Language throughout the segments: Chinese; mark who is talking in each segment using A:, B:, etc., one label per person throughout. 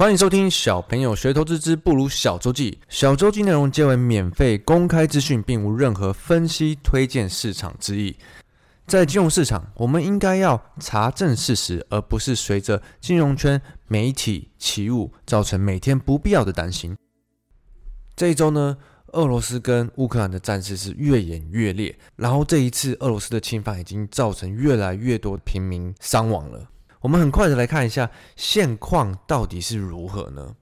A: 欢迎收听小朋友学投资之不如小周记。小周记内容皆为免费公开资讯，并无任何分析、推荐市场之意。在金融市场，我们应该要查证事实，而不是随着金融圈媒体起舞，造成每天不必要的担心。这一周呢，俄罗斯跟乌克兰的战事是越演越烈，然后这一次俄罗斯的侵犯已经造成越来越多平民伤亡了。我们很快的来看一下现况到底是如何呢？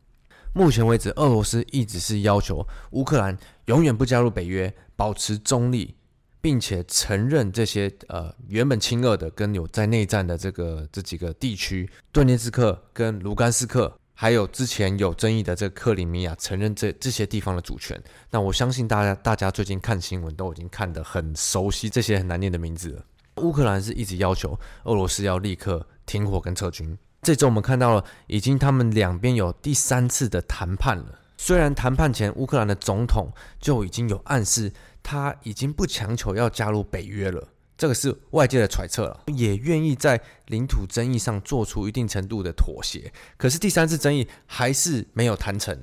A: 目前为止，俄罗斯一直是要求乌克兰永远不加入北约，保持中立，并且承认这些呃原本亲俄的跟有在内战的这个这几个地区，顿涅茨克跟卢甘斯克，还有之前有争议的这个克里米亚，承认这这些地方的主权。那我相信大家大家最近看新闻都已经看得很熟悉这些很难念的名字了。乌克兰是一直要求俄罗斯要立刻停火跟撤军。这周我们看到了，已经他们两边有第三次的谈判了。虽然谈判前乌克兰的总统就已经有暗示，他已经不强求要加入北约了，这个是外界的揣测了，也愿意在领土争议上做出一定程度的妥协。可是第三次争议还是没有谈成，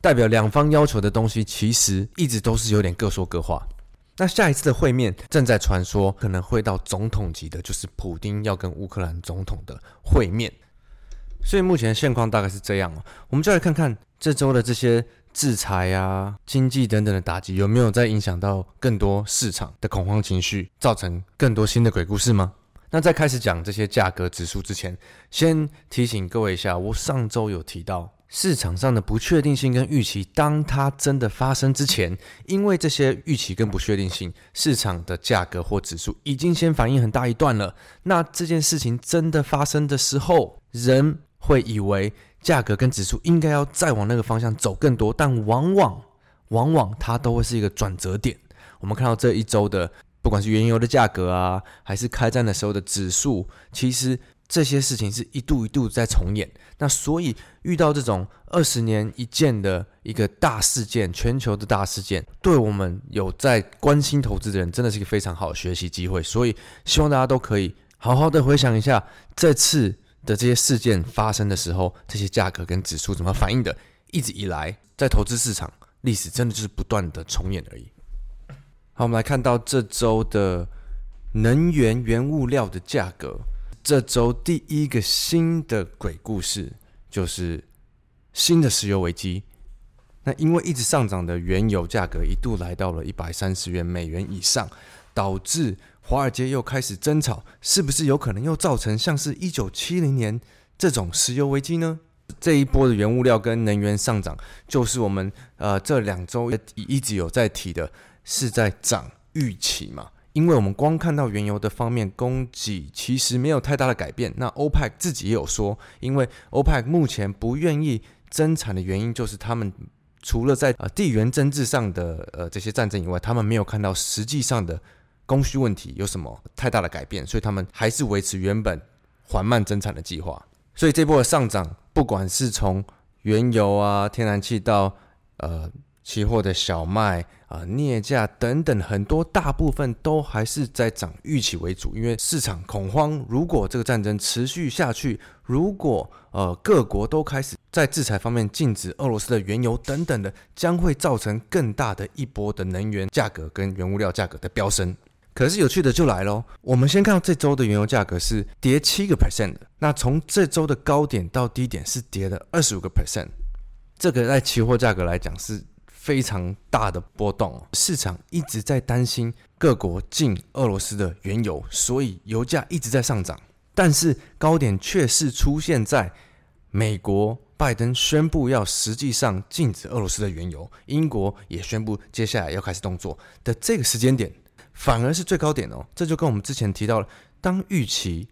A: 代表两方要求的东西其实一直都是有点各说各话。那下一次的会面正在传说，可能会到总统级的，就是普丁要跟乌克兰总统的会面。所以目前现况大概是这样哦。我们就来看看这周的这些制裁啊、经济等等的打击，有没有在影响到更多市场的恐慌情绪，造成更多新的鬼故事吗？那在开始讲这些价格指数之前，先提醒各位一下，我上周有提到。市场上的不确定性跟预期，当它真的发生之前，因为这些预期跟不确定性，市场的价格或指数已经先反应很大一段了。那这件事情真的发生的时候，人会以为价格跟指数应该要再往那个方向走更多，但往往往往它都会是一个转折点。我们看到这一周的，不管是原油的价格啊，还是开战的时候的指数，其实。这些事情是一度一度在重演，那所以遇到这种二十年一见的一个大事件，全球的大事件，对我们有在关心投资的人，真的是一个非常好的学习机会。所以希望大家都可以好好的回想一下这次的这些事件发生的时候，这些价格跟指数怎么反应的。一直以来，在投资市场历史真的就是不断的重演而已。好，我们来看到这周的能源原物料的价格。这周第一个新的鬼故事就是新的石油危机。那因为一直上涨的原油价格一度来到了一百三十元美元以上，导致华尔街又开始争吵，是不是有可能又造成像是一九七零年这种石油危机呢？这一波的原物料跟能源上涨，就是我们呃这两周一直有在提的，是在涨预期嘛。因为我们光看到原油的方面供给其实没有太大的改变，那 OPEC 自己也有说，因为 OPEC 目前不愿意增产的原因就是他们除了在呃地缘政治上的呃这些战争以外，他们没有看到实际上的供需问题有什么太大的改变，所以他们还是维持原本缓慢增产的计划。所以这波的上涨，不管是从原油啊、天然气到呃。期货的小麦啊、镍价等等，很多大部分都还是在涨预期为主，因为市场恐慌。如果这个战争持续下去，如果呃各国都开始在制裁方面禁止俄罗斯的原油等等的，将会造成更大的一波的能源价格跟原物料价格的飙升。可是有趣的就来喽，我们先看到这周的原油价格是跌七个 percent 的，那从这周的高点到低点是跌了二十五个 percent，这个在期货价格来讲是。非常大的波动，市场一直在担心各国禁俄罗斯的原油，所以油价一直在上涨。但是高点却是出现在美国拜登宣布要实际上禁止俄罗斯的原油，英国也宣布接下来要开始动作的这个时间点，反而是最高点哦。这就跟我们之前提到了，当预期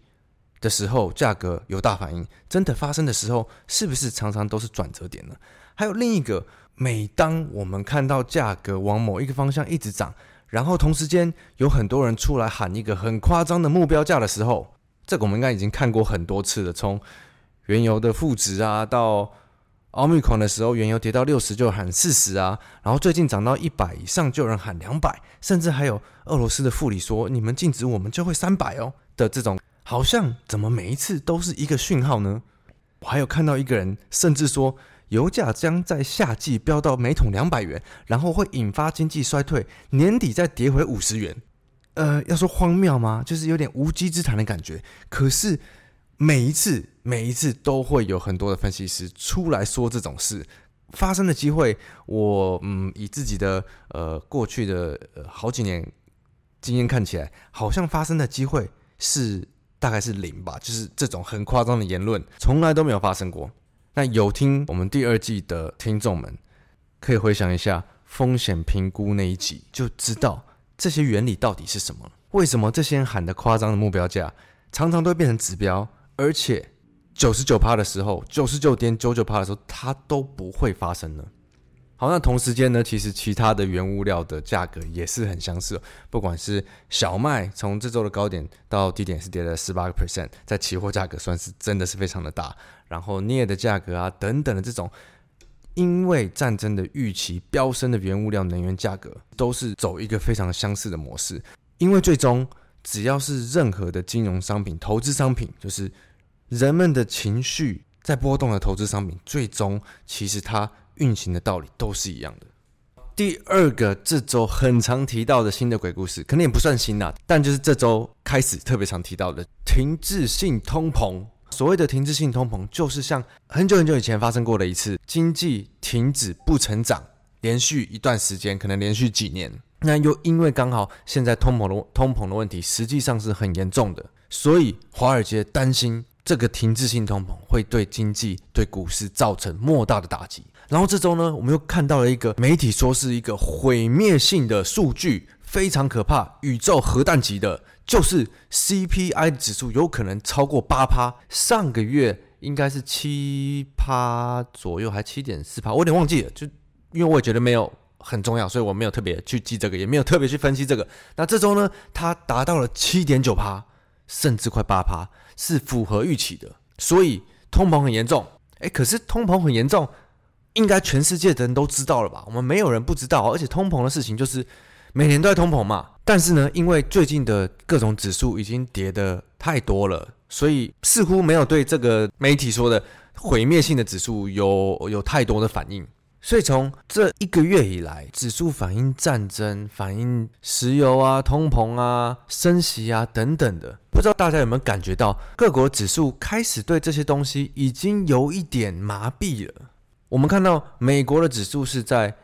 A: 的时候，价格有大反应，真的发生的时候，是不是常常都是转折点呢？还有另一个。每当我们看到价格往某一个方向一直涨，然后同时间有很多人出来喊一个很夸张的目标价的时候，这个我们应该已经看过很多次了。从原油的负值啊，到奥密克戎的时候，原油跌到六十就喊四十啊，然后最近涨到一百以上就有人喊两百，甚至还有俄罗斯的副理说你们禁止我们就会三百哦的这种，好像怎么每一次都是一个讯号呢？我还有看到一个人甚至说，油价将在夏季飙到每桶两百元，然后会引发经济衰退，年底再跌回五十元。呃，要说荒谬吗？就是有点无稽之谈的感觉。可是每一次，每一次都会有很多的分析师出来说这种事发生的机会。我嗯，以自己的呃过去的呃好几年经验看起来，好像发生的机会是大概是零吧。就是这种很夸张的言论，从来都没有发生过。那有听我们第二季的听众们，可以回想一下风险评估那一集，就知道这些原理到底是什么。为什么这些人喊的夸张的目标价，常常都会变成指标，而且九十九趴的时候，九十九点九九趴的时候，它都不会发生呢？好，那同时间呢，其实其他的原物料的价格也是很相似，不管是小麦从这周的高点到低点是跌了十八个 percent，在期货价格算是真的是非常的大。然后镍的价格啊等等的这种，因为战争的预期飙升的原物料能源价格，都是走一个非常相似的模式。因为最终只要是任何的金融商品、投资商品，就是人们的情绪在波动的投资商品，最终其实它。运行的道理都是一样的。第二个这周很常提到的新的鬼故事，可能也不算新啦，但就是这周开始特别常提到的停滞性通膨。所谓的停滞性通膨，就是像很久很久以前发生过的一次经济停止不成长，连续一段时间，可能连续几年。那又因为刚好现在通膨的通膨的问题，实际上是很严重的，所以华尔街担心这个停滞性通膨会对经济、对股市造成莫大的打击。然后这周呢，我们又看到了一个媒体说是一个毁灭性的数据，非常可怕，宇宙核弹级的，就是 CPI 指数有可能超过八趴。上个月应该是七趴左右，还七点四趴，我有点忘记了。就因为我也觉得没有很重要，所以我没有特别去记这个，也没有特别去分析这个。那这周呢，它达到了七点九趴，甚至快八趴，是符合预期的。所以通膨很严重，诶，可是通膨很严重。应该全世界的人都知道了吧？我们没有人不知道，而且通膨的事情就是每年都在通膨嘛。但是呢，因为最近的各种指数已经跌得太多了，所以似乎没有对这个媒体说的毁灭性的指数有有太多的反应。所以从这一个月以来，指数反映战争、反映石油啊、通膨啊、升息啊等等的，不知道大家有没有感觉到，各国指数开始对这些东西已经有一点麻痹了。我们看到美国的指数是在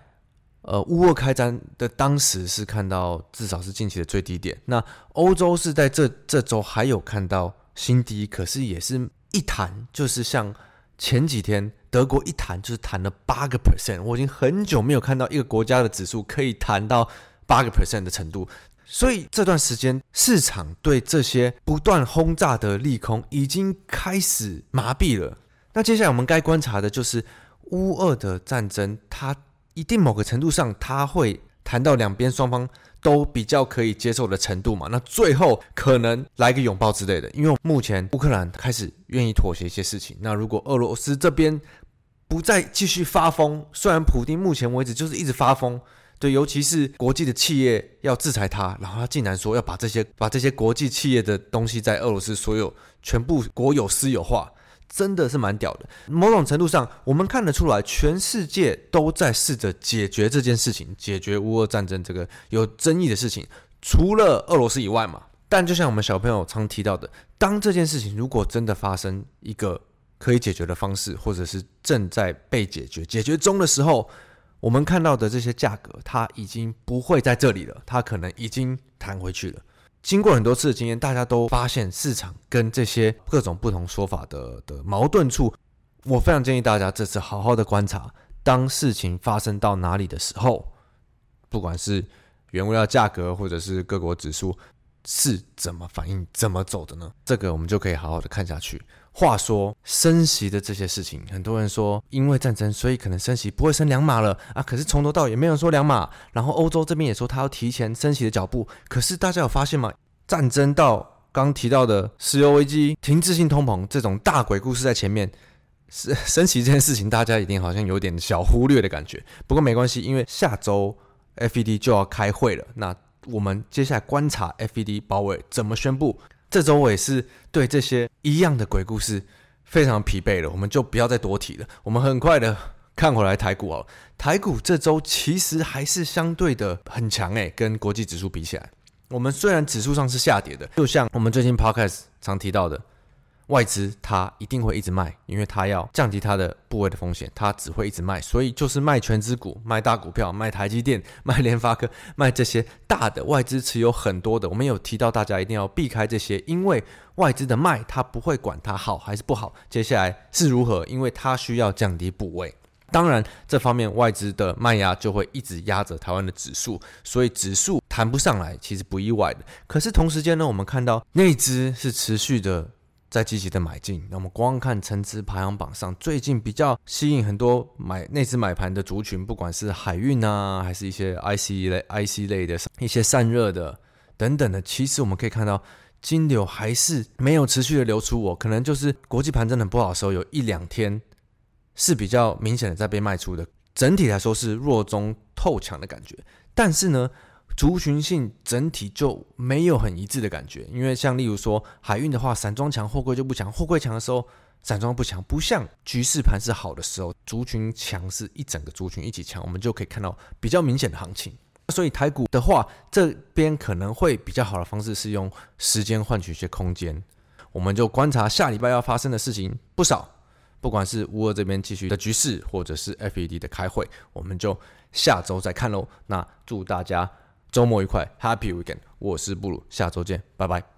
A: 呃乌俄开战的当时是看到至少是近期的最低点，那欧洲是在这这周还有看到新低，可是也是一弹就是像前几天德国一弹就是弹了八个 percent，我已经很久没有看到一个国家的指数可以弹到八个 percent 的程度，所以这段时间市场对这些不断轰炸的利空已经开始麻痹了。那接下来我们该观察的就是。乌俄的战争，它一定某个程度上，它会谈到两边双方都比较可以接受的程度嘛？那最后可能来个拥抱之类的，因为目前乌克兰开始愿意妥协一些事情。那如果俄罗斯这边不再继续发疯，虽然普丁目前为止就是一直发疯，对，尤其是国际的企业要制裁他，然后他竟然说要把这些把这些国际企业的东西在俄罗斯所有全部国有私有化。真的是蛮屌的。某种程度上，我们看得出来，全世界都在试着解决这件事情，解决乌俄战争这个有争议的事情，除了俄罗斯以外嘛。但就像我们小朋友常提到的，当这件事情如果真的发生一个可以解决的方式，或者是正在被解决、解决中的时候，我们看到的这些价格，它已经不会在这里了，它可能已经弹回去了。经过很多次的经验，大家都发现市场跟这些各种不同说法的的矛盾处。我非常建议大家这次好好的观察，当事情发生到哪里的时候，不管是原物料价格或者是各国指数是怎么反应、怎么走的呢？这个我们就可以好好的看下去。话说升息的这些事情，很多人说因为战争，所以可能升息不会升两码了啊。可是从头到尾也没有人说两码，然后欧洲这边也说他要提前升息的脚步。可是大家有发现吗？战争到刚提到的石油危机、停滞性通膨这种大鬼故事在前面，升 升息这件事情，大家一定好像有点小忽略的感觉。不过没关系，因为下周 FED 就要开会了。那我们接下来观察 FED 鲍威尔怎么宣布。这周我也是对这些一样的鬼故事非常疲惫了，我们就不要再多提了。我们很快的看回来台股哦，台股这周其实还是相对的很强诶，跟国际指数比起来，我们虽然指数上是下跌的，就像我们最近 Podcast 常提到的。外资它一定会一直卖，因为它要降低它的部位的风险，它只会一直卖，所以就是卖全值股、卖大股票、卖台积电、卖联发科、卖这些大的外资持有很多的。我们有提到大家一定要避开这些，因为外资的卖它不会管它好还是不好，接下来是如何，因为它需要降低部位。当然，这方面外资的卖压就会一直压着台湾的指数，所以指数弹不上来其实不意外的。可是同时间呢，我们看到内资是持续的。在积极的买进，那么光看成值排行榜上，最近比较吸引很多买内资买盘的族群，不管是海运啊，还是一些 IC 类、IC 类的一些散热的等等的，其实我们可以看到金流还是没有持续的流出。我可能就是国际盘真的很不好的时候，有一两天是比较明显的在被卖出的，整体来说是弱中透强的感觉。但是呢，族群性整体就没有很一致的感觉，因为像例如说海运的话，散装强，货柜就不强；货柜强的时候，散装不强。不像局势盘是好的时候，族群强是一整个族群一起强，我们就可以看到比较明显的行情。所以台股的话，这边可能会比较好的方式是用时间换取一些空间。我们就观察下礼拜要发生的事情不少，不管是乌俄这边继续的局势，或者是 FED 的开会，我们就下周再看喽。那祝大家。周末愉快，Happy Weekend！我是布鲁，下周见，拜拜。